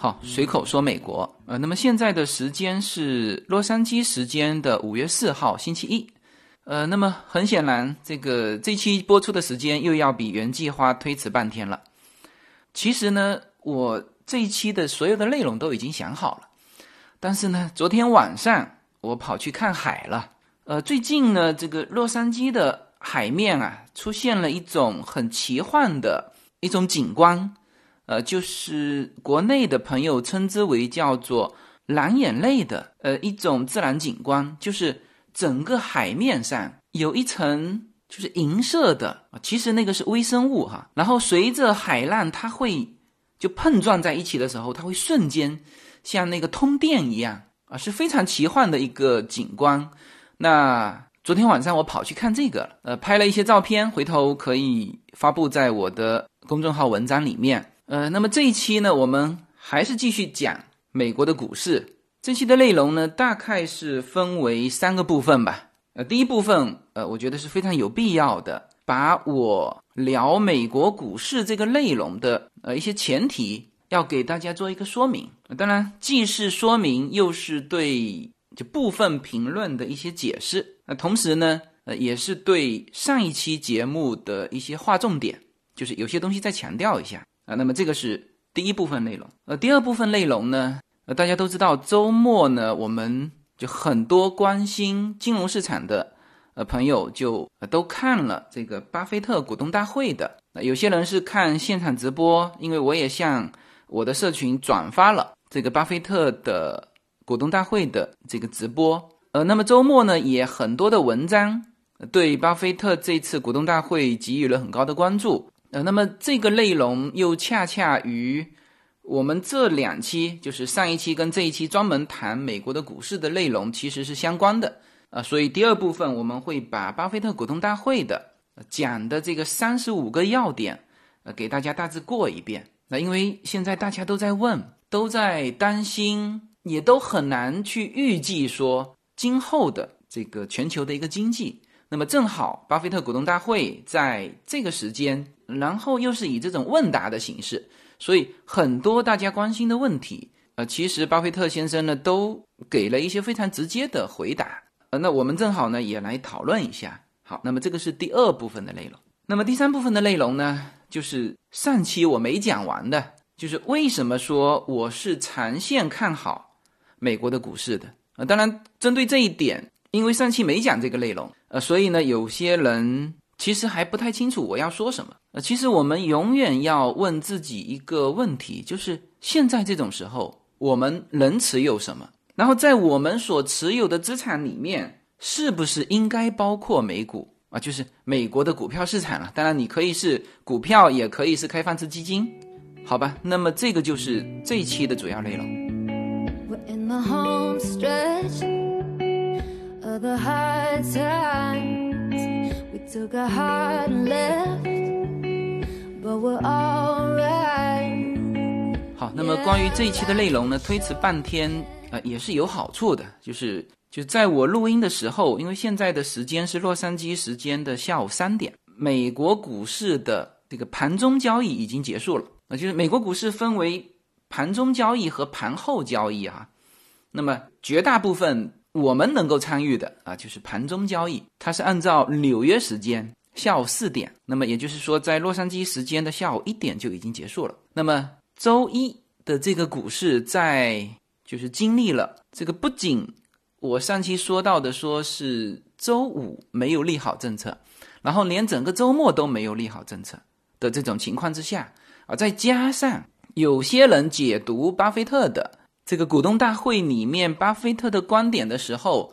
好，随口说美国。呃，那么现在的时间是洛杉矶时间的五月四号星期一。呃，那么很显然，这个这期播出的时间又要比原计划推迟半天了。其实呢，我这一期的所有的内容都已经想好了，但是呢，昨天晚上我跑去看海了。呃，最近呢，这个洛杉矶的海面啊，出现了一种很奇幻的一种景观，呃，就是国内的朋友称之为叫做“蓝眼泪”的呃一种自然景观，就是整个海面上有一层就是银色的，其实那个是微生物哈，然后随着海浪它会就碰撞在一起的时候，它会瞬间像那个通电一样啊，是非常奇幻的一个景观。那昨天晚上我跑去看这个，呃，拍了一些照片，回头可以发布在我的公众号文章里面。呃，那么这一期呢，我们还是继续讲美国的股市。这期的内容呢，大概是分为三个部分吧。呃，第一部分，呃，我觉得是非常有必要的，把我聊美国股市这个内容的呃一些前提，要给大家做一个说明。当然，既是说明，又是对。就部分评论的一些解释，那同时呢，呃，也是对上一期节目的一些划重点，就是有些东西再强调一下啊。那么这个是第一部分内容，呃，第二部分内容呢，呃，大家都知道周末呢，我们就很多关心金融市场的呃朋友就都看了这个巴菲特股东大会的，有些人是看现场直播，因为我也向我的社群转发了这个巴菲特的。股东大会的这个直播，呃，那么周末呢，也很多的文章对巴菲特这次股东大会给予了很高的关注，呃，那么这个内容又恰恰与我们这两期，就是上一期跟这一期专门谈美国的股市的内容其实是相关的，啊，所以第二部分我们会把巴菲特股东大会的讲的这个三十五个要点，呃，给大家大致过一遍。那因为现在大家都在问，都在担心。也都很难去预计说今后的这个全球的一个经济。那么正好，巴菲特股东大会在这个时间，然后又是以这种问答的形式，所以很多大家关心的问题，呃，其实巴菲特先生呢都给了一些非常直接的回答。呃，那我们正好呢也来讨论一下。好，那么这个是第二部分的内容。那么第三部分的内容呢，就是上期我没讲完的，就是为什么说我是长线看好。美国的股市的呃，当然针对这一点，因为上期没讲这个内容，呃，所以呢，有些人其实还不太清楚我要说什么。呃，其实我们永远要问自己一个问题，就是现在这种时候，我们能持有什么？然后在我们所持有的资产里面，是不是应该包括美股啊？就是美国的股票市场了。当然，你可以是股票，也可以是开放式基金，好吧？那么这个就是这一期的主要内容。好，那么关于这一期的内容呢，推迟半天啊，也是有好处的。就是就在我录音的时候，因为现在的时间是洛杉矶时间的下午三点，美国股市的这个盘中交易已经结束了啊。就是美国股市分为盘中交易和盘后交易啊。那么绝大部分我们能够参与的啊，就是盘中交易，它是按照纽约时间下午四点，那么也就是说在洛杉矶时间的下午一点就已经结束了。那么周一的这个股市在就是经历了这个，不仅我上期说到的说是周五没有利好政策，然后连整个周末都没有利好政策的这种情况之下啊，再加上有些人解读巴菲特的。这个股东大会里面，巴菲特的观点的时候，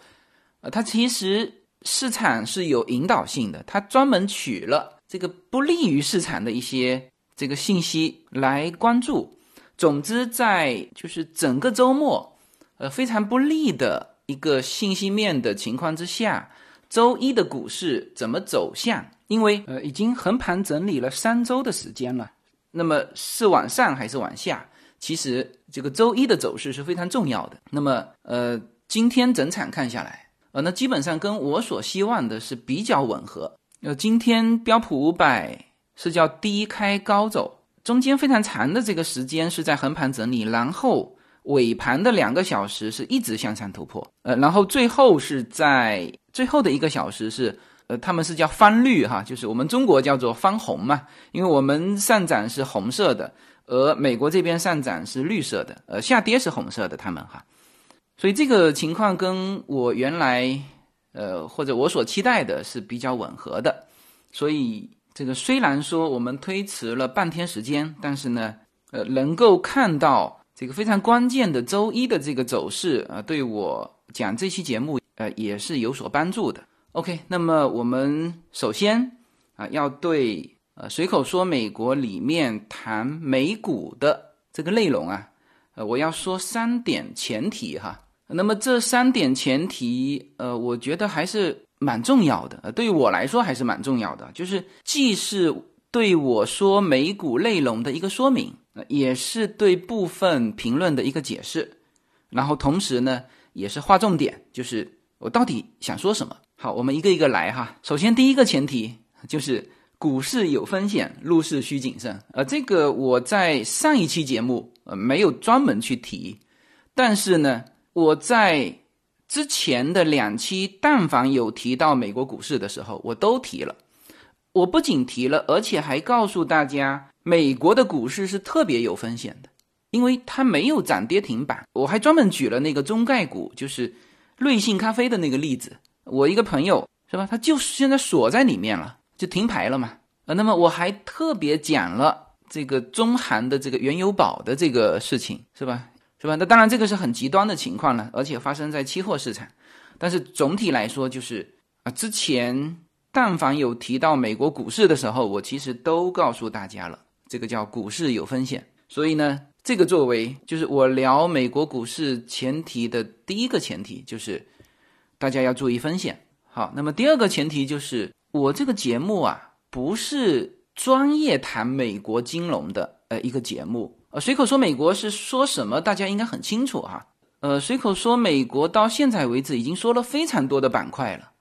呃，他其实市场是有引导性的，他专门取了这个不利于市场的一些这个信息来关注。总之，在就是整个周末，呃，非常不利的一个信息面的情况之下，周一的股市怎么走向？因为呃，已经横盘整理了三周的时间了，那么是往上还是往下？其实这个周一的走势是非常重要的。那么，呃，今天整场看下来，呃，那基本上跟我所希望的是比较吻合。呃，今天标普五百是叫低开高走，中间非常长的这个时间是在横盘整理，然后尾盘的两个小时是一直向上突破，呃，然后最后是在最后的一个小时是，呃，他们是叫翻绿哈，就是我们中国叫做翻红嘛，因为我们上涨是红色的，而美国这边上涨是绿色的，呃，下跌是红色的，他们哈，所以这个情况跟我原来呃或者我所期待的是比较吻合的，所以。这个虽然说我们推迟了半天时间，但是呢，呃，能够看到这个非常关键的周一的这个走势啊，对我讲这期节目呃也是有所帮助的。OK，那么我们首先啊要对呃随口说美国里面谈美股的这个内容啊，呃我要说三点前提哈。那么这三点前提呃，我觉得还是。蛮重要的，呃，对于我来说还是蛮重要的，就是既是对我说美股内容的一个说明，也是对部分评论的一个解释，然后同时呢，也是划重点，就是我到底想说什么。好，我们一个一个来哈。首先，第一个前提就是股市有风险，入市需谨慎。呃，这个我在上一期节目呃没有专门去提，但是呢，我在。之前的两期，但凡有提到美国股市的时候，我都提了。我不仅提了，而且还告诉大家，美国的股市是特别有风险的，因为它没有涨跌停板。我还专门举了那个中概股，就是瑞幸咖啡的那个例子。我一个朋友是吧，他就是现在锁在里面了，就停牌了嘛。呃，那么我还特别讲了这个中韩的这个原油宝的这个事情，是吧？是吧？那当然，这个是很极端的情况了，而且发生在期货市场。但是总体来说，就是啊，之前但凡有提到美国股市的时候，我其实都告诉大家了，这个叫股市有风险。所以呢，这个作为就是我聊美国股市前提的第一个前提，就是大家要注意风险。好，那么第二个前提就是我这个节目啊，不是专业谈美国金融的呃一个节目。呃，随口说美国是说什么？大家应该很清楚哈。呃，随口说美国到现在为止已经说了非常多的板块了：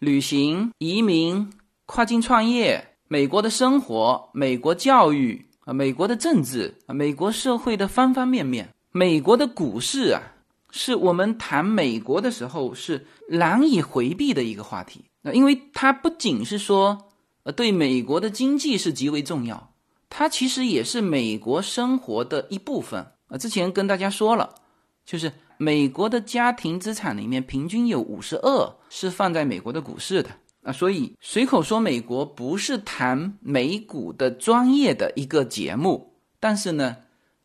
旅行、移民、跨境创业、美国的生活、美国教育啊、美国的政治啊、美国社会的方方面面。美国的股市啊，是我们谈美国的时候是难以回避的一个话题。那因为它不仅是说，呃，对美国的经济是极为重要。它其实也是美国生活的一部分啊。之前跟大家说了，就是美国的家庭资产里面平均有五十二是放在美国的股市的啊。所以随口说美国不是谈美股的专业的一个节目，但是呢，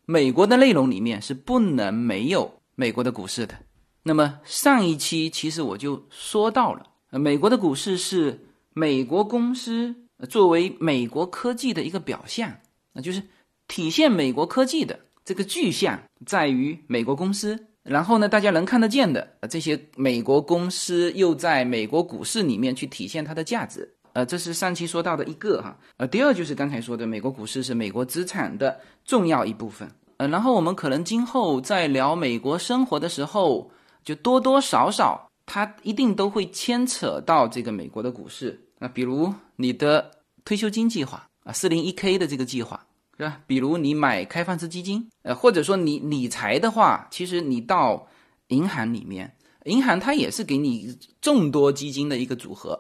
美国的内容里面是不能没有美国的股市的。那么上一期其实我就说到了，美国的股市是美国公司。作为美国科技的一个表象，那就是体现美国科技的这个具象在于美国公司。然后呢，大家能看得见的这些美国公司又在美国股市里面去体现它的价值。呃，这是上期说到的一个哈。呃，第二就是刚才说的，美国股市是美国资产的重要一部分。呃，然后我们可能今后在聊美国生活的时候，就多多少少它一定都会牵扯到这个美国的股市。那比如你的退休金计划啊，四零一 k 的这个计划是吧？比如你买开放式基金，呃，或者说你理财的话，其实你到银行里面，银行它也是给你众多基金的一个组合，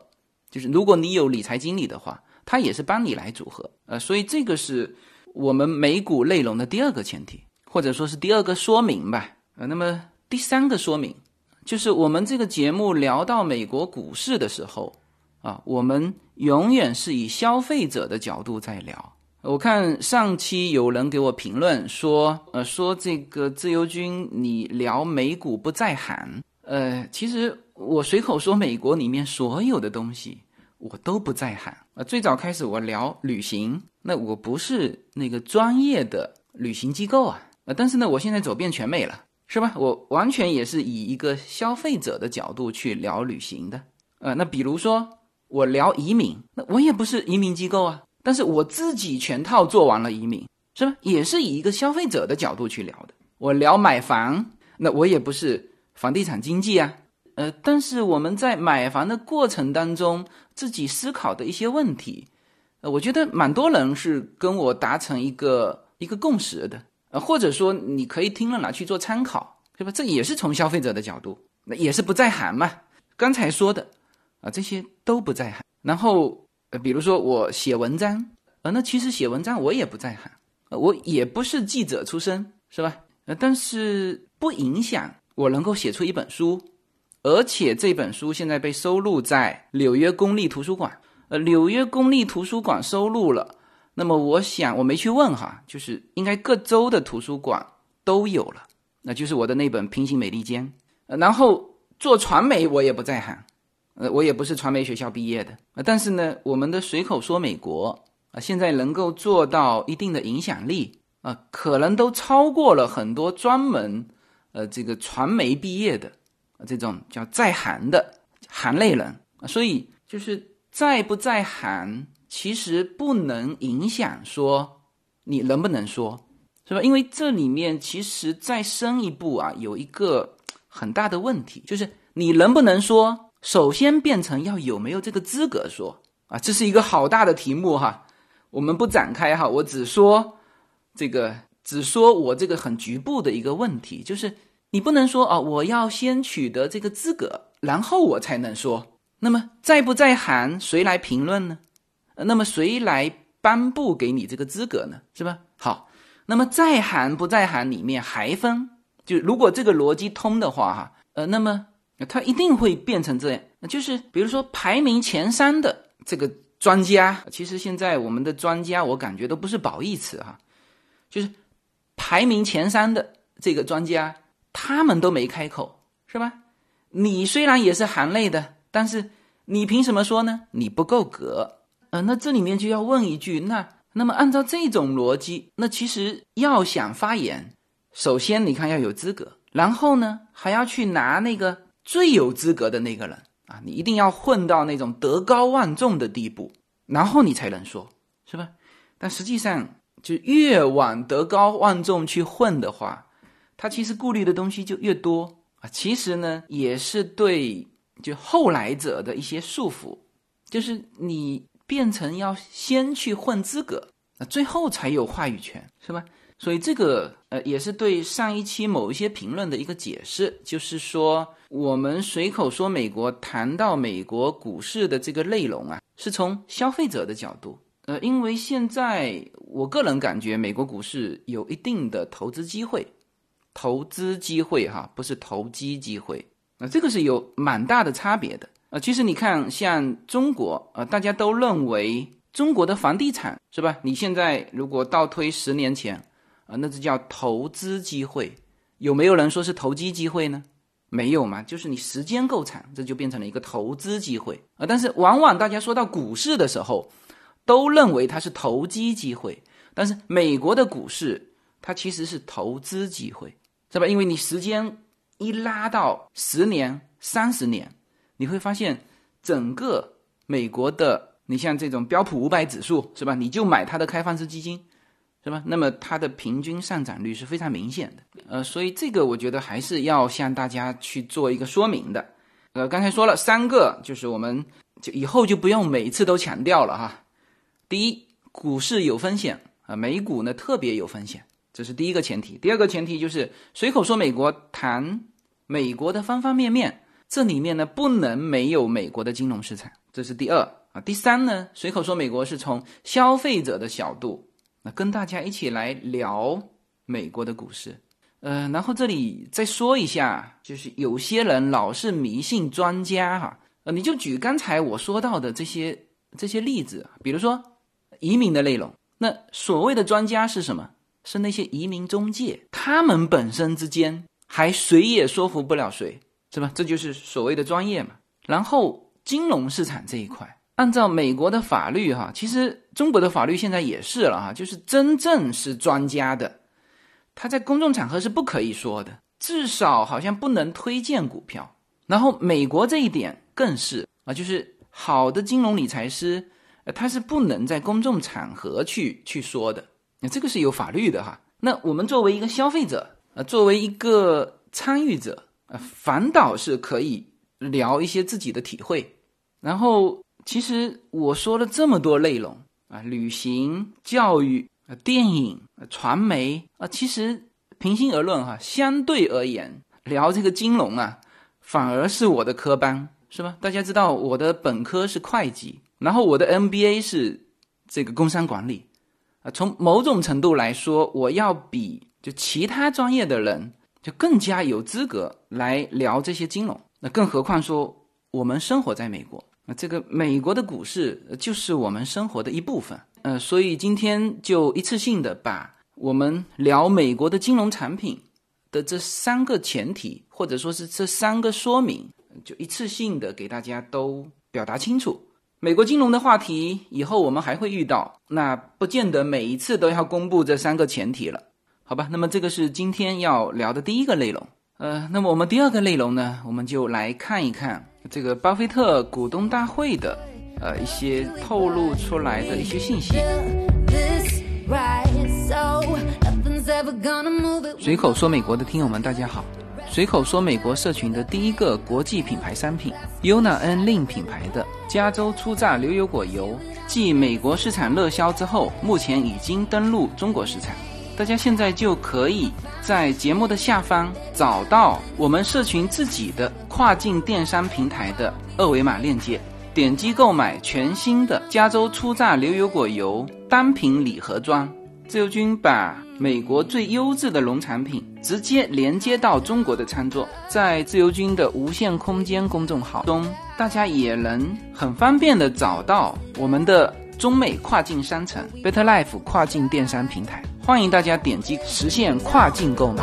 就是如果你有理财经理的话，它也是帮你来组合，呃，所以这个是我们美股内容的第二个前提，或者说是第二个说明吧。呃，那么第三个说明就是我们这个节目聊到美国股市的时候。啊，我们永远是以消费者的角度在聊。我看上期有人给我评论说，呃，说这个自由军你聊美股不在行。呃，其实我随口说美国里面所有的东西我都不在行。呃，最早开始我聊旅行，那我不是那个专业的旅行机构啊。呃，但是呢，我现在走遍全美了，是吧？我完全也是以一个消费者的角度去聊旅行的。呃，那比如说。我聊移民，那我也不是移民机构啊，但是我自己全套做完了移民，是吧？也是以一个消费者的角度去聊的。我聊买房，那我也不是房地产经济啊，呃，但是我们在买房的过程当中，自己思考的一些问题，呃，我觉得蛮多人是跟我达成一个一个共识的，呃，或者说你可以听了拿去做参考，对吧？这也是从消费者的角度，那也是不在行嘛。刚才说的啊，这些都不在行。然后，比如说我写文章，呃，那其实写文章我也不在行，我也不是记者出身，是吧？呃，但是不影响我能够写出一本书，而且这本书现在被收录在纽约公立图书馆。呃，纽约公立图书馆收录了，那么我想我没去问哈，就是应该各州的图书馆都有了，那就是我的那本《平行美利坚》。然后做传媒我也不在行，呃，我也不是传媒学校毕业的，呃，但是呢，我们的随口说美国啊，现在能够做到一定的影响力啊，可能都超过了很多专门呃这个传媒毕业的这种叫在行的行内人，所以就是。在不在行，其实不能影响说你能不能说，是吧？因为这里面其实再深一步啊，有一个很大的问题，就是你能不能说，首先变成要有没有这个资格说啊，这是一个好大的题目哈。我们不展开哈，我只说这个，只说我这个很局部的一个问题，就是你不能说啊，我要先取得这个资格，然后我才能说。那么在不在行，谁来评论呢？那么谁来颁布给你这个资格呢？是吧？好，那么在行不在行里面还分，就如果这个逻辑通的话，哈，呃，那么它一定会变成这样，就是比如说排名前三的这个专家，其实现在我们的专家，我感觉都不是褒义词哈，就是排名前三的这个专家，他们都没开口，是吧？你虽然也是行内的。但是你凭什么说呢？你不够格，那这里面就要问一句，那那么按照这种逻辑，那其实要想发言，首先你看要有资格，然后呢还要去拿那个最有资格的那个人啊，你一定要混到那种德高望重的地步，然后你才能说，是吧？但实际上就越往德高望重去混的话，他其实顾虑的东西就越多啊。其实呢，也是对。就后来者的一些束缚，就是你变成要先去混资格，那最后才有话语权，是吧？所以这个呃也是对上一期某一些评论的一个解释，就是说我们随口说美国谈到美国股市的这个内容啊，是从消费者的角度，呃，因为现在我个人感觉美国股市有一定的投资机会，投资机会哈，不是投机机会。那这个是有蛮大的差别的啊！其实你看，像中国啊，大家都认为中国的房地产是吧？你现在如果倒推十年前啊，那这叫投资机会，有没有人说是投机机会呢？没有嘛，就是你时间够长，这就变成了一个投资机会啊！但是往往大家说到股市的时候，都认为它是投机机会，但是美国的股市它其实是投资机会，是吧？因为你时间。一拉到十年、三十年，你会发现整个美国的，你像这种标普五百指数是吧？你就买它的开放式基金，是吧？那么它的平均上涨率是非常明显的。呃，所以这个我觉得还是要向大家去做一个说明的。呃，刚才说了三个，就是我们就以后就不用每次都强调了哈。第一，股市有风险啊，美股呢特别有风险。这是第一个前提，第二个前提就是随口说美国谈美国的方方面面，这里面呢不能没有美国的金融市场，这是第二啊。第三呢，随口说美国是从消费者的角度，那跟大家一起来聊美国的股市。呃，然后这里再说一下，就是有些人老是迷信专家哈，呃，你就举刚才我说到的这些这些例子，比如说移民的内容，那所谓的专家是什么？是那些移民中介，他们本身之间还谁也说服不了谁，是吧？这就是所谓的专业嘛。然后金融市场这一块，按照美国的法律哈，其实中国的法律现在也是了哈，就是真正是专家的，他在公众场合是不可以说的，至少好像不能推荐股票。然后美国这一点更是啊，就是好的金融理财师，呃，他是不能在公众场合去去说的。那这个是有法律的哈。那我们作为一个消费者，呃，作为一个参与者，呃，反倒是可以聊一些自己的体会。然后，其实我说了这么多内容，啊，旅行、教育、啊，电影、传媒啊，其实平心而论哈，相对而言，聊这个金融啊，反而是我的科班，是吧？大家知道我的本科是会计，然后我的 MBA 是这个工商管理，啊，从某种程度来说，我要比就其他专业的人就更加有资格来聊这些金融。那更何况说我们生活在美国。那这个美国的股市就是我们生活的一部分，呃，所以今天就一次性的把我们聊美国的金融产品的这三个前提，或者说是这三个说明，就一次性的给大家都表达清楚。美国金融的话题以后我们还会遇到，那不见得每一次都要公布这三个前提了，好吧？那么这个是今天要聊的第一个内容，呃，那么我们第二个内容呢，我们就来看一看。这个巴菲特股东大会的，呃，一些透露出来的一些信息。随口说美国的听友们，大家好。随口说美国社群的第一个国际品牌商品，Yuna N Lin 品牌的加州初榨牛油果油，继美国市场热销之后，目前已经登陆中国市场。大家现在就可以在节目的下方找到我们社群自己的跨境电商平台的二维码链接，点击购买全新的加州初榨牛油果油单品礼盒装。自由军把美国最优质的农产品直接连接到中国的餐桌，在自由军的无限空间公众号中，大家也能很方便的找到我们的中美跨境商城 Better Life 跨境电商平台。欢迎大家点击实现跨境购买。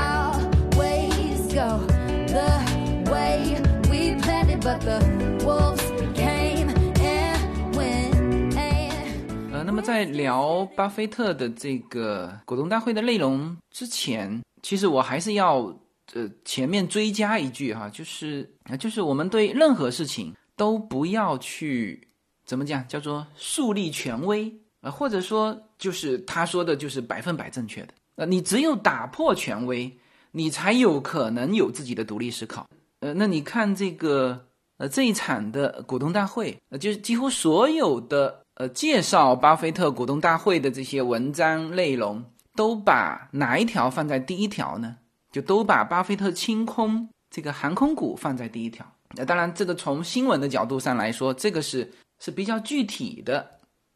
呃，那么在聊巴菲特的这个股东大会的内容之前，其实我还是要呃前面追加一句哈，就是就是我们对任何事情都不要去怎么讲，叫做树立权威。啊，或者说就是他说的，就是百分百正确的。呃，你只有打破权威，你才有可能有自己的独立思考。呃，那你看这个呃这一场的股东大会，呃，就是几乎所有的呃介绍巴菲特股东大会的这些文章内容，都把哪一条放在第一条呢？就都把巴菲特清空这个航空股放在第一条。那当然，这个从新闻的角度上来说，这个是是比较具体的。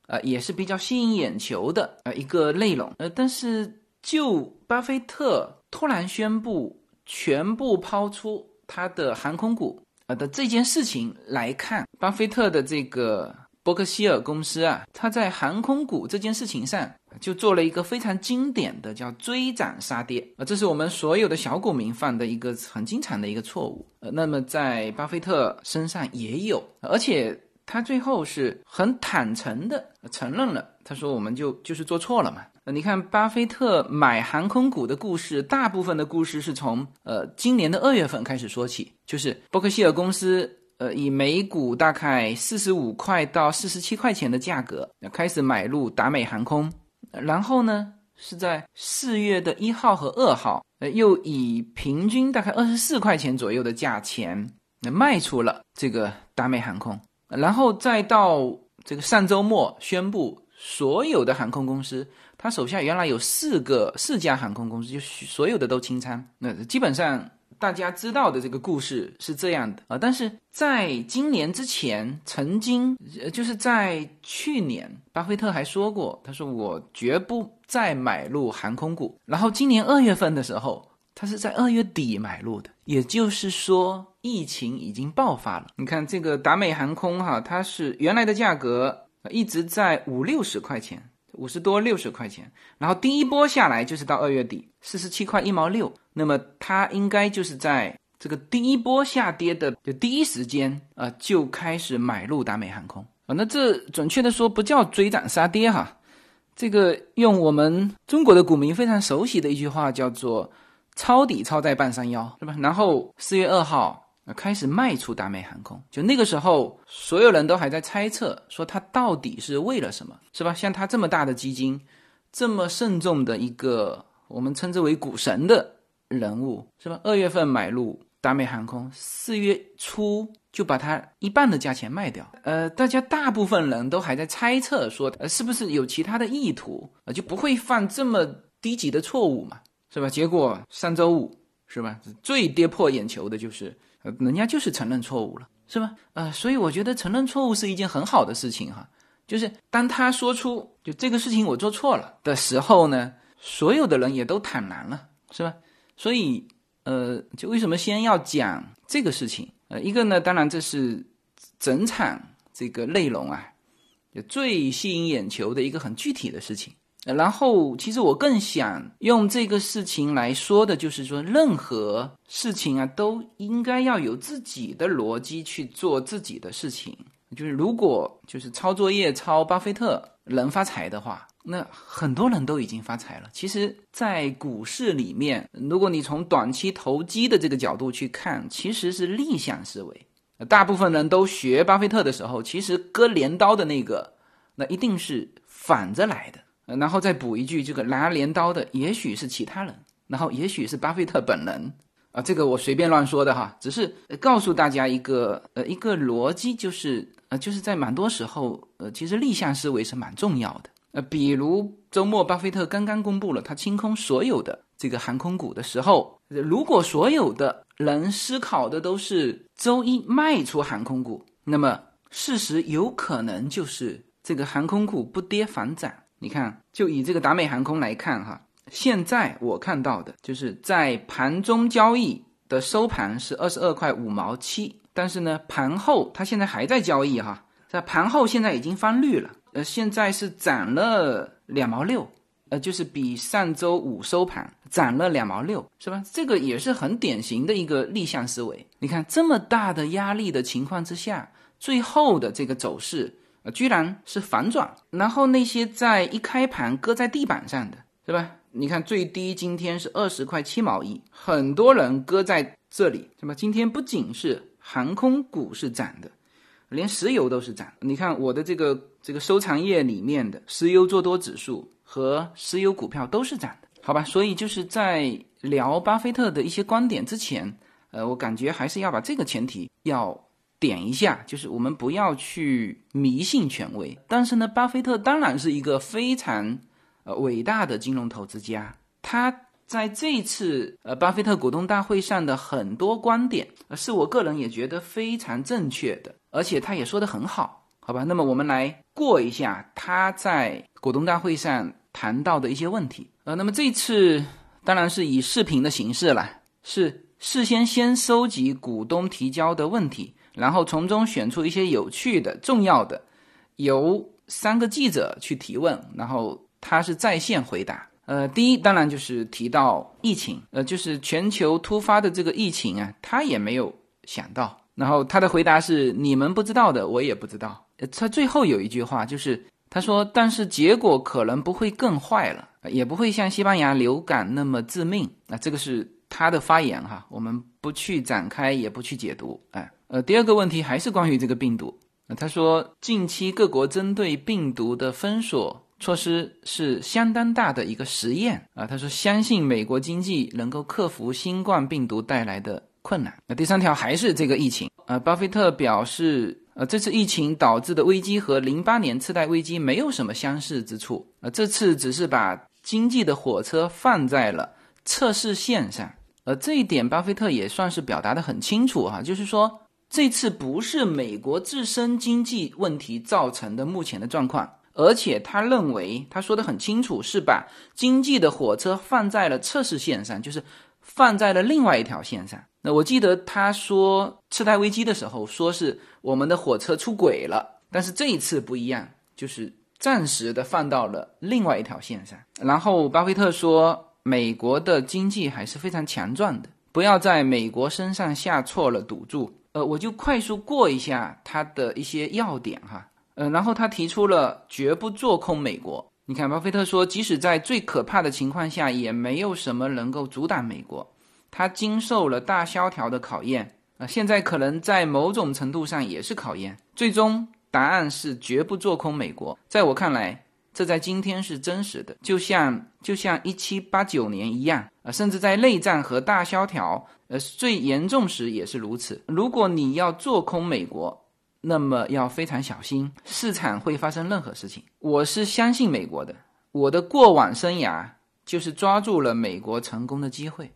呃，也是比较吸引眼球的呃一个内容，呃，但是就巴菲特突然宣布全部抛出他的航空股呃的这件事情来看，巴菲特的这个伯克希尔公司啊，他在航空股这件事情上就做了一个非常经典的叫追涨杀跌啊，这是我们所有的小股民犯的一个很经常的一个错误，呃，那么在巴菲特身上也有，而且。他最后是很坦诚的承认了，他说我们就就是做错了嘛。你看巴菲特买航空股的故事，大部分的故事是从呃今年的二月份开始说起，就是伯克希尔公司呃以每股大概四十五块到四十七块钱的价格开始买入达美航空，然后呢是在四月的一号和二号，呃又以平均大概二十四块钱左右的价钱那卖出了这个达美航空。然后再到这个上周末宣布，所有的航空公司，他手下原来有四个四家航空公司，就所有的都清仓。那基本上大家知道的这个故事是这样的啊。但是在今年之前，曾经就是在去年，巴菲特还说过，他说我绝不再买入航空股。然后今年二月份的时候，他是在二月底买入的，也就是说。疫情已经爆发了，你看这个达美航空哈，它是原来的价格一直在五六十块钱，五十多六十块钱，然后第一波下来就是到二月底四十七块一毛六，那么它应该就是在这个第一波下跌的就第一时间啊就开始买入达美航空啊，那这准确的说不叫追涨杀跌哈，这个用我们中国的股民非常熟悉的一句话叫做抄底抄在半山腰，是吧？然后四月二号。开始卖出达美航空，就那个时候，所有人都还在猜测，说他到底是为了什么，是吧？像他这么大的基金，这么慎重的一个我们称之为股神的人物，是吧？二月份买入达美航空，四月初就把它一半的价钱卖掉。呃，大家大部分人都还在猜测说，呃，是不是有其他的意图啊？就不会犯这么低级的错误嘛，是吧？结果上周五是吧？最跌破眼球的就是，人家就是承认错误了，是吧？呃，所以我觉得承认错误是一件很好的事情哈。就是当他说出就这个事情我做错了的时候呢，所有的人也都坦然了，是吧？所以，呃，就为什么先要讲这个事情？呃，一个呢，当然这是整场这个内容啊，就最吸引眼球的一个很具体的事情。然后，其实我更想用这个事情来说的，就是说，任何事情啊，都应该要有自己的逻辑去做自己的事情。就是如果就是抄作业抄巴菲特能发财的话，那很多人都已经发财了。其实，在股市里面，如果你从短期投机的这个角度去看，其实是逆向思维。大部分人都学巴菲特的时候，其实割镰刀的那个，那一定是反着来的。然后再补一句，这个拿镰刀的也许是其他人，然后也许是巴菲特本人。啊，这个我随便乱说的哈，只是告诉大家一个呃一个逻辑，就是呃就是在蛮多时候呃其实逆向思维是蛮重要的。呃，比如周末巴菲特刚刚公布了他清空所有的这个航空股的时候，如果所有的人思考的都是周一卖出航空股，那么事实有可能就是这个航空股不跌反涨。你看，就以这个达美航空来看哈。现在我看到的就是在盘中交易的收盘是二十二块五毛七，但是呢，盘后它现在还在交易哈，在盘后现在已经翻绿了，呃，现在是涨了两毛六，呃，就是比上周五收盘涨了两毛六，是吧？这个也是很典型的一个逆向思维。你看这么大的压力的情况之下，最后的这个走势，居然是反转，然后那些在一开盘搁在地板上的，是吧？你看最低今天是二十块七毛一，很多人搁在这里，是吧？今天不仅是航空股是涨的，连石油都是涨。你看我的这个这个收藏页里面的石油做多指数和石油股票都是涨的，好吧？所以就是在聊巴菲特的一些观点之前，呃，我感觉还是要把这个前提要点一下，就是我们不要去迷信权威。但是呢，巴菲特当然是一个非常。呃，伟大的金融投资家，他在这次呃巴菲特股东大会上的很多观点，是我个人也觉得非常正确的，而且他也说的很好，好吧？那么我们来过一下他在股东大会上谈到的一些问题。呃，那么这次当然是以视频的形式了，是事先先收集股东提交的问题，然后从中选出一些有趣的、重要的，由三个记者去提问，然后。他是在线回答，呃，第一当然就是提到疫情，呃，就是全球突发的这个疫情啊，他也没有想到。然后他的回答是：你们不知道的，我也不知道。他最后有一句话就是他说：但是结果可能不会更坏了，也不会像西班牙流感那么致命。那这个是他的发言哈，我们不去展开，也不去解读。哎，呃第二个问题还是关于这个病毒。他说近期各国针对病毒的封锁。措施是相当大的一个实验啊，他说相信美国经济能够克服新冠病毒带来的困难。那第三条还是这个疫情啊，巴菲特表示，呃，这次疫情导致的危机和零八年次贷危机没有什么相似之处啊，这次只是把经济的火车放在了测试线上，呃，这一点巴菲特也算是表达的很清楚哈，就是说这次不是美国自身经济问题造成的目前的状况。而且他认为，他说的很清楚，是把经济的火车放在了测试线上，就是放在了另外一条线上。那我记得他说次贷危机的时候，说是我们的火车出轨了，但是这一次不一样，就是暂时的放到了另外一条线上。然后巴菲特说，美国的经济还是非常强壮的，不要在美国身上下错了赌注。呃，我就快速过一下他的一些要点哈。呃，然后他提出了绝不做空美国。你看，巴菲特说，即使在最可怕的情况下，也没有什么能够阻挡美国。他经受了大萧条的考验啊，现在可能在某种程度上也是考验。最终答案是绝不做空美国。在我看来，这在今天是真实的，就像就像一七八九年一样啊，甚至在内战和大萧条呃最严重时也是如此。如果你要做空美国，那么要非常小心，市场会发生任何事情。我是相信美国的，我的过往生涯就是抓住了美国成功的机会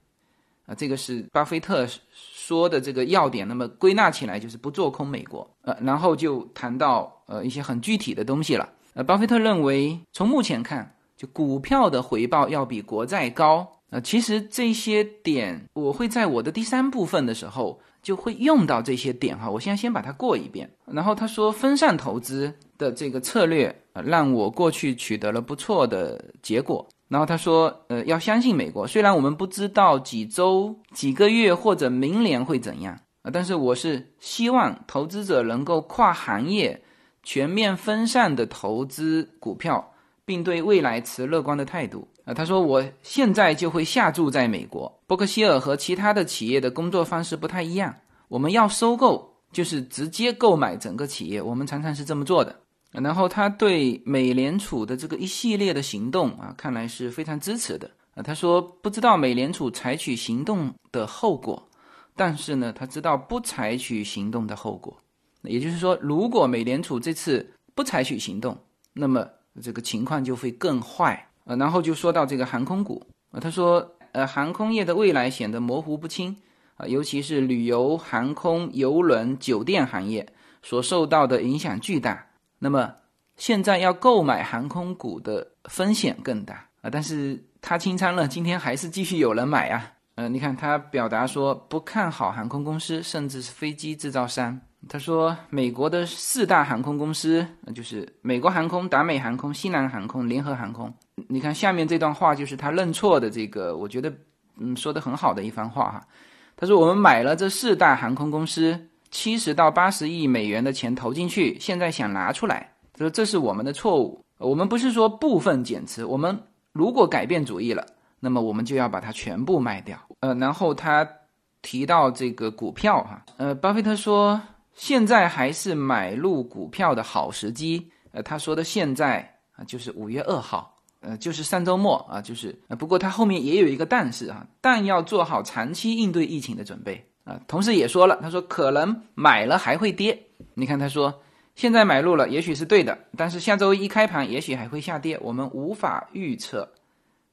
啊，这个是巴菲特。说的这个要点，那么归纳起来就是不做空美国，呃，然后就谈到呃一些很具体的东西了。呃，巴菲特认为，从目前看，就股票的回报要比国债高。呃，其实这些点我会在我的第三部分的时候就会用到这些点哈。我现在先把它过一遍。然后他说，分散投资的这个策略呃，让我过去取得了不错的结果。然后他说，呃，要相信美国。虽然我们不知道几周、几个月或者明年会怎样啊，但是我是希望投资者能够跨行业、全面分散的投资股票，并对未来持乐观的态度啊。他说，我现在就会下注在美国。伯克希尔和其他的企业的工作方式不太一样，我们要收购就是直接购买整个企业，我们常常是这么做的。然后他对美联储的这个一系列的行动啊，看来是非常支持的啊。他说不知道美联储采取行动的后果，但是呢，他知道不采取行动的后果。也就是说，如果美联储这次不采取行动，那么这个情况就会更坏啊。然后就说到这个航空股啊，他说呃，航空业的未来显得模糊不清啊，尤其是旅游、航空、邮轮、酒店行业所受到的影响巨大。那么现在要购买航空股的风险更大啊，但是他清仓了，今天还是继续有人买啊。呃，你看他表达说不看好航空公司，甚至是飞机制造商。他说美国的四大航空公司，就是美国航空、达美航空、西南航空、联合航空。你看下面这段话就是他认错的这个，我觉得嗯说的很好的一番话哈。他说我们买了这四大航空公司。七十到八十亿美元的钱投进去，现在想拿出来，他说这是我们的错误。我们不是说部分减持，我们如果改变主意了，那么我们就要把它全部卖掉。呃，然后他提到这个股票哈，呃，巴菲特说现在还是买入股票的好时机。呃，他说的现在啊，就是五月二号，呃，就是上周末啊，就是不过他后面也有一个但是啊，但要做好长期应对疫情的准备。啊，同时也说了，他说可能买了还会跌。你看，他说现在买入了，也许是对的，但是下周一开盘也许还会下跌，我们无法预测，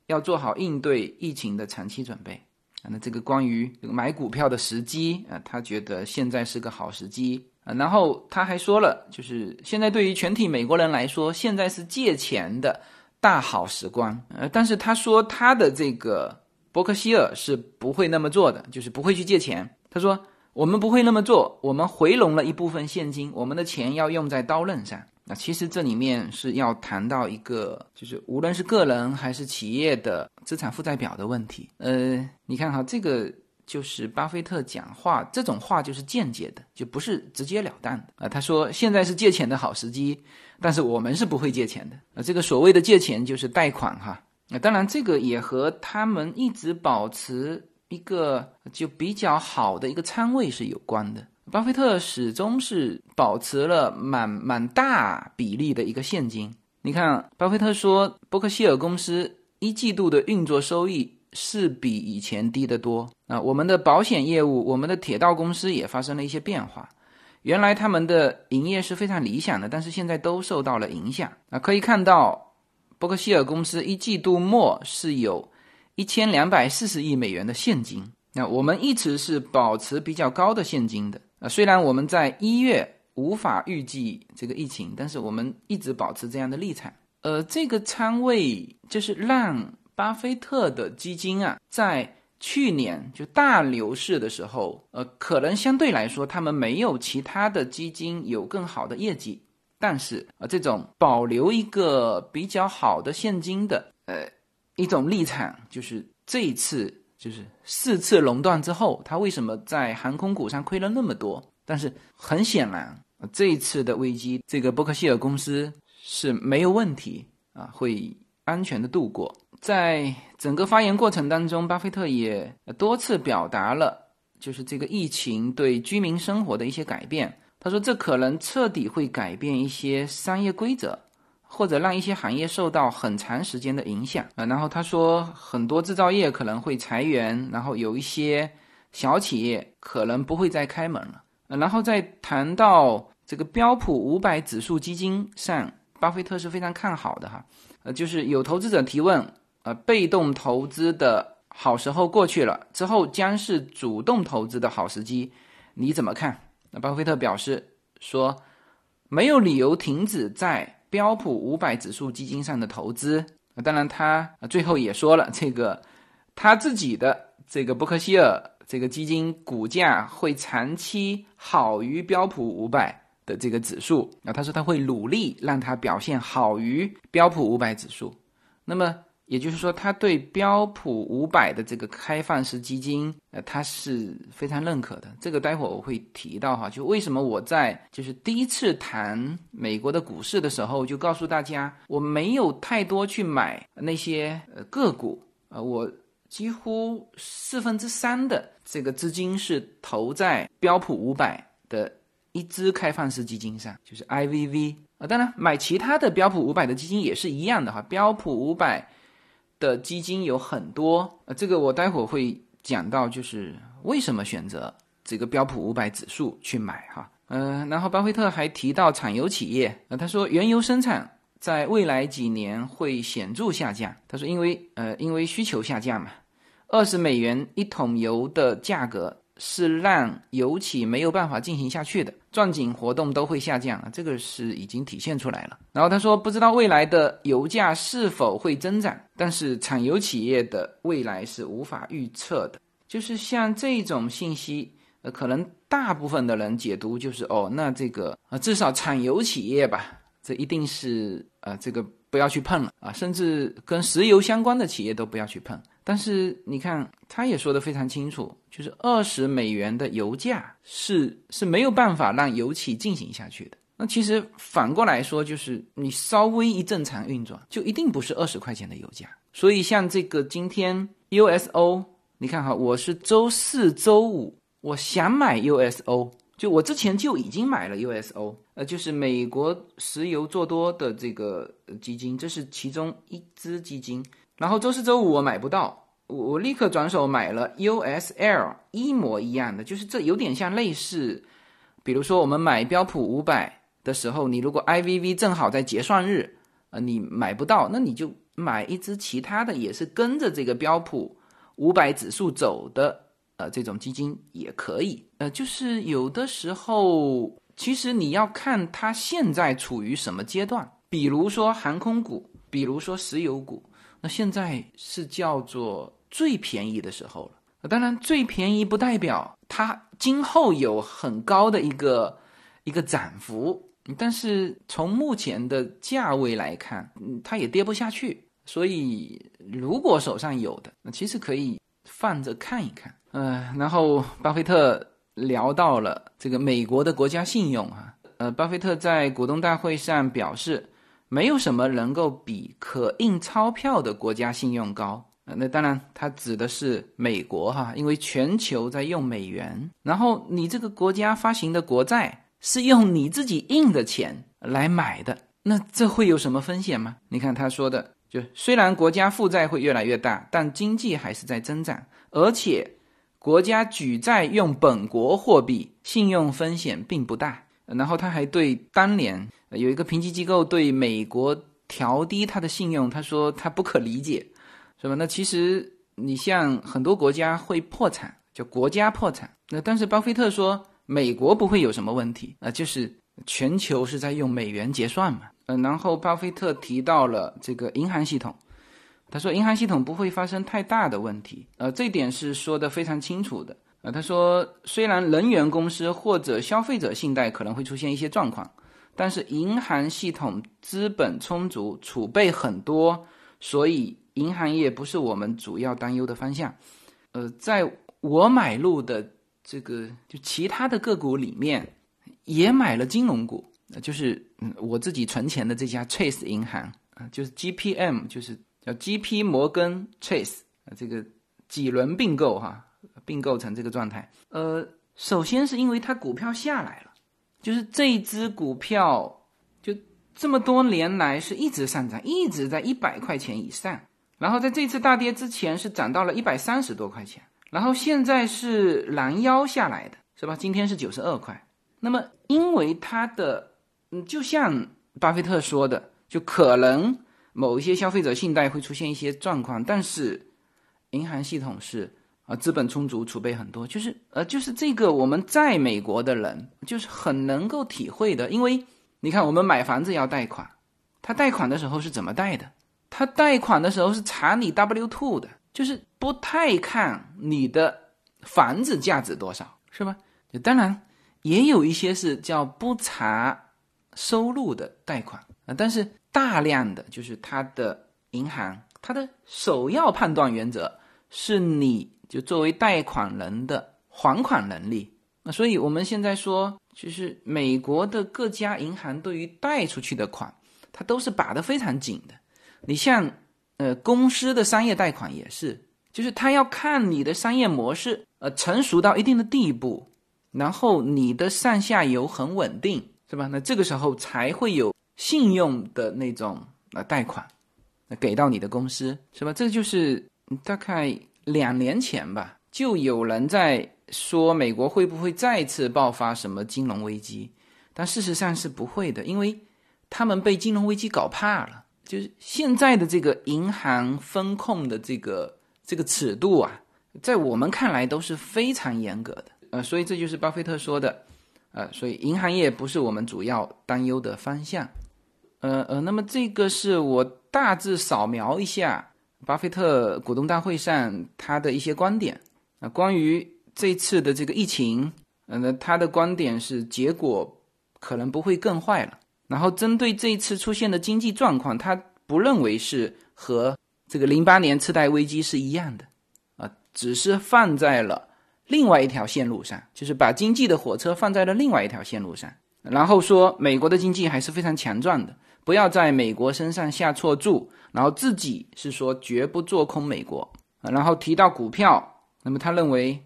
要做好应对疫情的长期准备。啊，那这个关于买股票的时机啊，他觉得现在是个好时机啊。然后他还说了，就是现在对于全体美国人来说，现在是借钱的大好时光。呃，但是他说他的这个伯克希尔是不会那么做的，就是不会去借钱。他说：“我们不会那么做，我们回笼了一部分现金，我们的钱要用在刀刃上。那其实这里面是要谈到一个，就是无论是个人还是企业的资产负债表的问题。呃，你看哈，这个就是巴菲特讲话，这种话就是间接的，就不是直截了当的啊。他说现在是借钱的好时机，但是我们是不会借钱的啊。这个所谓的借钱就是贷款哈。那当然，这个也和他们一直保持。”一个就比较好的一个仓位是有关的。巴菲特始终是保持了蛮蛮大比例的一个现金。你看，巴菲特说，伯克希尔公司一季度的运作收益是比以前低得多啊。我们的保险业务，我们的铁道公司也发生了一些变化。原来他们的营业是非常理想的，但是现在都受到了影响啊。可以看到，伯克希尔公司一季度末是有。一千两百四十亿美元的现金，那我们一直是保持比较高的现金的啊。虽然我们在一月无法预计这个疫情，但是我们一直保持这样的立场。呃，这个仓位就是让巴菲特的基金啊，在去年就大牛市的时候，呃，可能相对来说他们没有其他的基金有更好的业绩，但是啊，这种保留一个比较好的现金的，呃。一种立场就是这一次就是四次垄断之后，他为什么在航空股上亏了那么多？但是很显然，这一次的危机，这个伯克希尔公司是没有问题啊，会安全的度过。在整个发言过程当中，巴菲特也多次表达了，就是这个疫情对居民生活的一些改变。他说，这可能彻底会改变一些商业规则。或者让一些行业受到很长时间的影响啊。然后他说，很多制造业可能会裁员，然后有一些小企业可能不会再开门了。然后再谈到这个标普五百指数基金上，巴菲特是非常看好的哈。呃，就是有投资者提问，呃，被动投资的好时候过去了，之后将是主动投资的好时机，你怎么看？那巴菲特表示说，没有理由停止在标普五百指数基金上的投资。当然，他最后也说了，这个他自己的这个伯克希尔这个基金股价会长期好于标普五百的这个指数。啊，他说他会努力让它表现好于标普五百指数。那么。也就是说，他对标普五百的这个开放式基金，呃，他是非常认可的。这个待会我会提到哈，就为什么我在就是第一次谈美国的股市的时候，就告诉大家，我没有太多去买那些呃个股啊，我几乎四分之三的这个资金是投在标普五百的一支开放式基金上，就是 IVV 啊。当然，买其他的标普五百的基金也是一样的哈，标普五百。的基金有很多，呃，这个我待会儿会讲到，就是为什么选择这个标普五百指数去买哈，嗯，然后巴菲特还提到产油企业，呃，他说原油生产在未来几年会显著下降，他说因为呃因为需求下降嘛，二十美元一桶油的价格。是让油企没有办法进行下去的，钻井活动都会下降啊，这个是已经体现出来了。然后他说，不知道未来的油价是否会增长，但是产油企业的未来是无法预测的。就是像这种信息，呃，可能大部分的人解读就是，哦，那这个啊，至少产油企业吧，这一定是呃，这个不要去碰了啊，甚至跟石油相关的企业都不要去碰。但是你看，他也说的非常清楚，就是二十美元的油价是是没有办法让油企进行下去的。那其实反过来说，就是你稍微一正常运转，就一定不是二十块钱的油价。所以像这个今天 USO，你看哈，我是周四周五，我想买 USO，就我之前就已经买了 USO，呃，就是美国石油做多的这个基金，这是其中一支基金。然后周四周五我买不到，我我立刻转手买了 USL 一模一样的，就是这有点像类似，比如说我们买标普五百的时候，你如果 IVV 正好在结算日，呃，你买不到，那你就买一只其他的，也是跟着这个标普五百指数走的，呃，这种基金也可以。呃，就是有的时候，其实你要看它现在处于什么阶段，比如说航空股，比如说石油股。那现在是叫做最便宜的时候了。当然，最便宜不代表它今后有很高的一个一个涨幅。但是从目前的价位来看，它也跌不下去。所以，如果手上有的，那其实可以放着看一看。嗯，然后巴菲特聊到了这个美国的国家信用啊。呃，巴菲特在股东大会上表示。没有什么能够比可印钞票的国家信用高那当然，它指的是美国哈，因为全球在用美元，然后你这个国家发行的国债是用你自己印的钱来买的，那这会有什么风险吗？你看他说的，就虽然国家负债会越来越大，但经济还是在增长，而且国家举债用本国货币，信用风险并不大。然后他还对当年有一个评级机构对美国调低他的信用，他说他不可理解，是吧？那其实你像很多国家会破产，叫国家破产。那但是巴菲特说美国不会有什么问题啊，就是全球是在用美元结算嘛。嗯，然后巴菲特提到了这个银行系统，他说银行系统不会发生太大的问题，呃，这点是说的非常清楚的。啊，他说，虽然能源公司或者消费者信贷可能会出现一些状况，但是银行系统资本充足，储备很多，所以银行业不是我们主要担忧的方向。呃，在我买入的这个就其他的个股里面，也买了金融股，就是嗯我自己存钱的这家 Chase 银行啊，就是 GPM，就是叫 GP 摩根 Chase 啊，这个几轮并购哈。并构成这个状态。呃，首先是因为它股票下来了，就是这一只股票就这么多年来是一直上涨，一直在一百块钱以上。然后在这次大跌之前是涨到了一百三十多块钱，然后现在是拦腰下来的，是吧？今天是九十二块。那么因为它的，嗯，就像巴菲特说的，就可能某一些消费者信贷会出现一些状况，但是银行系统是啊，资本充足，储备很多，就是呃，就是这个我们在美国的人就是很能够体会的，因为你看我们买房子要贷款，他贷款的时候是怎么贷的？他贷款的时候是查你 W two 的，就是不太看你的房子价值多少，是吧？当然也有一些是叫不查收入的贷款啊，但是大量的就是他的银行，它的首要判断原则是你就作为贷款人的还款能力。那所以我们现在说，就是美国的各家银行对于贷出去的款，它都是把的非常紧的。你像，呃，公司的商业贷款也是，就是他要看你的商业模式，呃，成熟到一定的地步，然后你的上下游很稳定，是吧？那这个时候才会有信用的那种呃贷款，给到你的公司，是吧？这就是大概两年前吧，就有人在说美国会不会再次爆发什么金融危机，但事实上是不会的，因为他们被金融危机搞怕了。就是现在的这个银行风控的这个这个尺度啊，在我们看来都是非常严格的，呃，所以这就是巴菲特说的，呃，所以银行业不是我们主要担忧的方向，呃呃，那么这个是我大致扫描一下巴菲特股东大会上他的一些观点啊，关于这次的这个疫情，呃，他的观点是结果可能不会更坏了。然后针对这一次出现的经济状况，他不认为是和这个零八年次贷危机是一样的，啊，只是放在了另外一条线路上，就是把经济的火车放在了另外一条线路上。然后说美国的经济还是非常强壮的，不要在美国身上下错注。然后自己是说绝不做空美国。然后提到股票，那么他认为，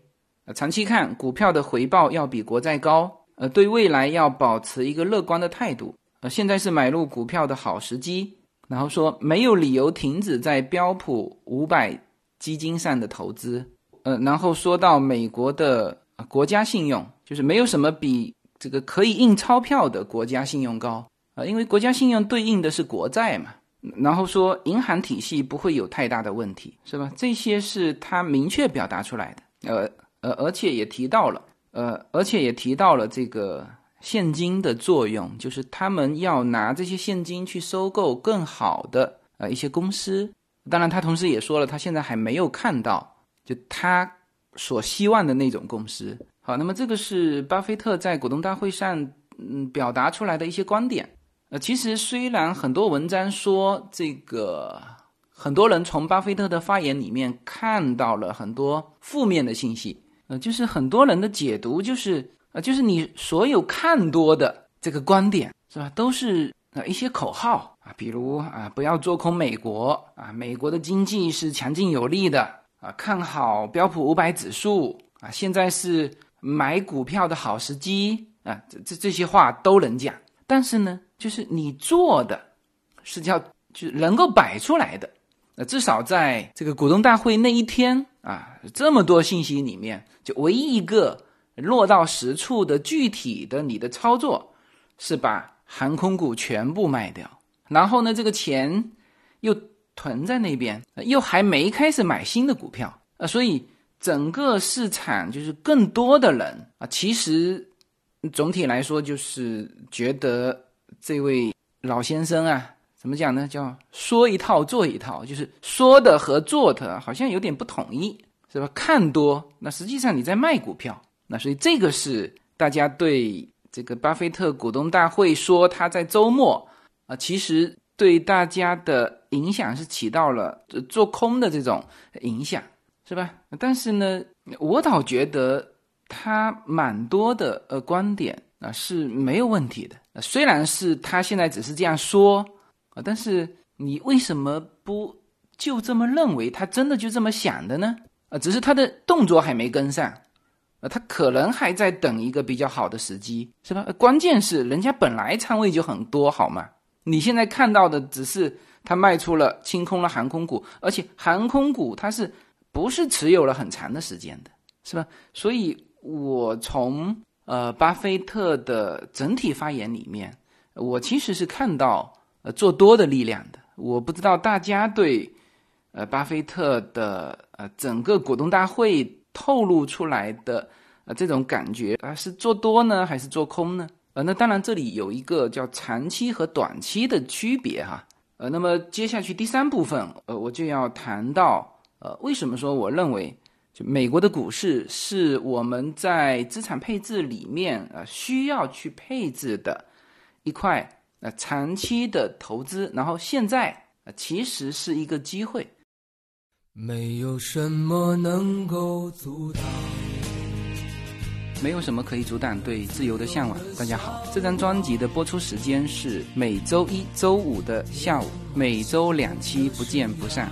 长期看股票的回报要比国债高，呃，对未来要保持一个乐观的态度。呃，现在是买入股票的好时机。然后说没有理由停止在标普五百基金上的投资。呃，然后说到美国的国家信用，就是没有什么比这个可以印钞票的国家信用高啊，因为国家信用对应的是国债嘛。然后说银行体系不会有太大的问题，是吧？这些是他明确表达出来的。呃呃，而且也提到了，呃，而且也提到了这个。现金的作用就是他们要拿这些现金去收购更好的呃一些公司。当然，他同时也说了，他现在还没有看到就他所希望的那种公司。好，那么这个是巴菲特在股东大会上嗯表达出来的一些观点。呃，其实虽然很多文章说这个很多人从巴菲特的发言里面看到了很多负面的信息，呃，就是很多人的解读就是。呃，就是你所有看多的这个观点是吧，都是啊一些口号啊，比如啊不要做空美国啊，美国的经济是强劲有力的啊，看好标普五百指数啊，现在是买股票的好时机啊，这这这些话都能讲，但是呢，就是你做的是叫就能够摆出来的，那至少在这个股东大会那一天啊，这么多信息里面，就唯一一个。落到实处的具体的你的操作是把航空股全部卖掉，然后呢，这个钱又囤在那边，又还没开始买新的股票啊，所以整个市场就是更多的人啊，其实总体来说就是觉得这位老先生啊，怎么讲呢？叫说一套做一套，就是说的和做的好像有点不统一，是吧？看多，那实际上你在卖股票。那所以这个是大家对这个巴菲特股东大会说他在周末啊，其实对大家的影响是起到了做空的这种影响，是吧？但是呢，我倒觉得他蛮多的呃观点啊是没有问题的。虽然是他现在只是这样说啊，但是你为什么不就这么认为？他真的就这么想的呢？啊，只是他的动作还没跟上。啊，他可能还在等一个比较好的时机，是吧？关键是人家本来仓位就很多，好吗？你现在看到的只是他卖出了清空了航空股，而且航空股它是不是持有了很长的时间的，是吧？所以我从呃巴菲特的整体发言里面，我其实是看到呃做多的力量的。我不知道大家对呃巴菲特的呃整个股东大会透露出来的呃这种感觉啊是做多呢还是做空呢？呃，那当然，这里有一个叫长期和短期的区别哈。呃，那么接下去第三部分，呃，我就要谈到，呃，为什么说我认为，就美国的股市是我们在资产配置里面啊需要去配置的一块啊长期的投资，然后现在啊其实是一个机会。没有什么能够阻挡。没有什么可以阻挡对自由的向往。大家好，这张专辑的播出时间是每周一周五的下午，每周两期，不见不散。